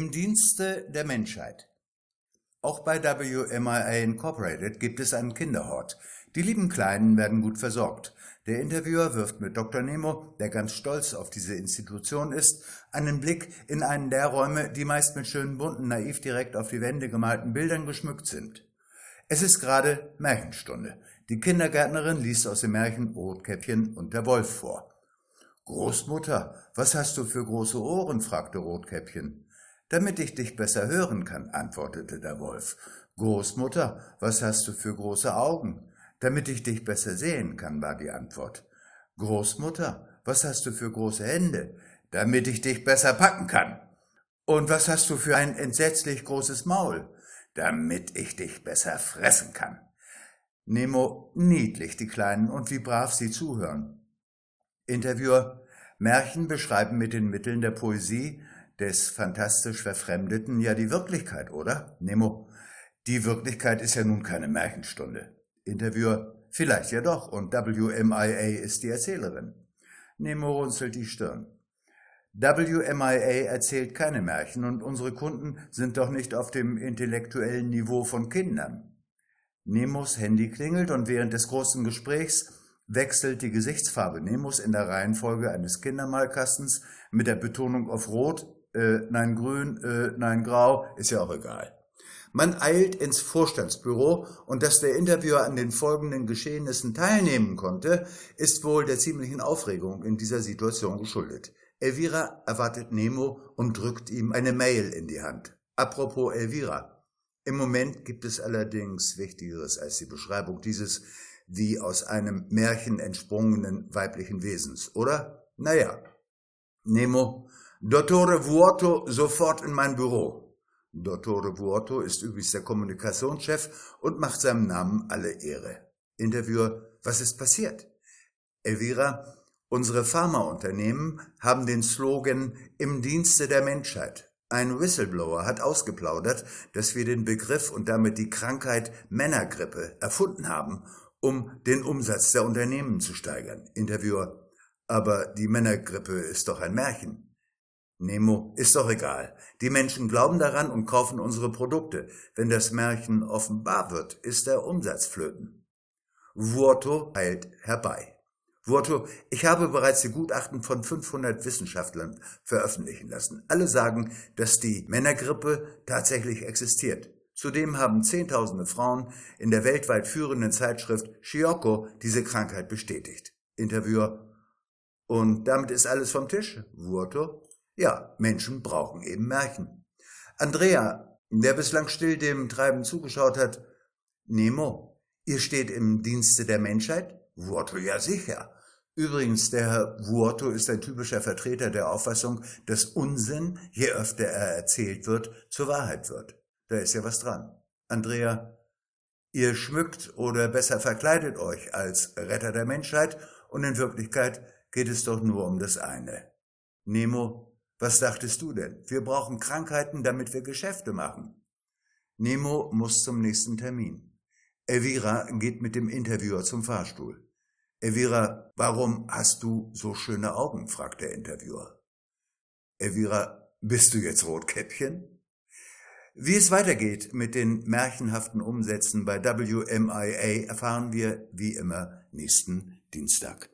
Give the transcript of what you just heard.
Dienste der Menschheit. Auch bei WMIA Incorporated gibt es einen Kinderhort. Die lieben Kleinen werden gut versorgt. Der Interviewer wirft mit Dr. Nemo, der ganz stolz auf diese Institution ist, einen Blick in einen der Räume, die meist mit schönen bunten, naiv direkt auf die Wände gemalten Bildern geschmückt sind. Es ist gerade Märchenstunde. Die Kindergärtnerin liest aus dem Märchen Rotkäppchen und der Wolf vor. Großmutter, was hast du für große Ohren? fragte Rotkäppchen. Damit ich dich besser hören kann, antwortete der Wolf. Großmutter, was hast du für große Augen? Damit ich dich besser sehen kann, war die Antwort. Großmutter, was hast du für große Hände? Damit ich dich besser packen kann. Und was hast du für ein entsetzlich großes Maul? Damit ich dich besser fressen kann. Nemo niedlich die Kleinen und wie brav sie zuhören. Interviewer Märchen beschreiben mit den Mitteln der Poesie des fantastisch Verfremdeten ja die Wirklichkeit, oder? Nemo, die Wirklichkeit ist ja nun keine Märchenstunde. Interviewer, vielleicht ja doch, und WMIA ist die Erzählerin. Nemo runzelt die Stirn. WMIA erzählt keine Märchen und unsere Kunden sind doch nicht auf dem intellektuellen Niveau von Kindern. Nemos Handy klingelt und während des großen Gesprächs wechselt die Gesichtsfarbe Nemos in der Reihenfolge eines Kindermalkastens mit der Betonung auf Rot, äh, nein Grün, äh, nein Grau, ist ja auch egal. Man eilt ins Vorstandsbüro und dass der Interviewer an den folgenden Geschehnissen teilnehmen konnte, ist wohl der ziemlichen Aufregung in dieser Situation geschuldet. Elvira erwartet Nemo und drückt ihm eine Mail in die Hand. Apropos Elvira. Im Moment gibt es allerdings Wichtigeres als die Beschreibung dieses wie aus einem Märchen entsprungenen weiblichen Wesens, oder? Naja. Nemo, Dottore Vuoto sofort in mein Büro. Dottore Vuoto ist übrigens der Kommunikationschef und macht seinem Namen alle Ehre. Interviewer, was ist passiert? Elvira, unsere Pharmaunternehmen haben den Slogan im Dienste der Menschheit. Ein Whistleblower hat ausgeplaudert, dass wir den Begriff und damit die Krankheit Männergrippe erfunden haben um den Umsatz der Unternehmen zu steigern. Interviewer, aber die Männergrippe ist doch ein Märchen. Nemo, ist doch egal. Die Menschen glauben daran und kaufen unsere Produkte. Wenn das Märchen offenbar wird, ist der Umsatz flöten. Vuoto eilt herbei. Vuoto, ich habe bereits die Gutachten von 500 Wissenschaftlern veröffentlichen lassen. Alle sagen, dass die Männergrippe tatsächlich existiert. Zudem haben Zehntausende Frauen in der weltweit führenden Zeitschrift Shioko diese Krankheit bestätigt. Interviewer. Und damit ist alles vom Tisch. Wurto? Ja, Menschen brauchen eben Märchen. Andrea, der bislang still dem Treiben zugeschaut hat. Nemo, ihr steht im Dienste der Menschheit? Wurto, ja sicher. Übrigens, der Herr Vuoto ist ein typischer Vertreter der Auffassung, dass Unsinn, je öfter er erzählt wird, zur Wahrheit wird. Da ist ja was dran. Andrea, ihr schmückt oder besser verkleidet euch als Retter der Menschheit und in Wirklichkeit geht es doch nur um das eine. Nemo, was dachtest du denn? Wir brauchen Krankheiten, damit wir Geschäfte machen. Nemo muss zum nächsten Termin. Elvira geht mit dem Interviewer zum Fahrstuhl. Elvira, warum hast du so schöne Augen? fragt der Interviewer. Elvira, bist du jetzt Rotkäppchen? Wie es weitergeht mit den märchenhaften Umsätzen bei WMIA erfahren wir wie immer nächsten Dienstag.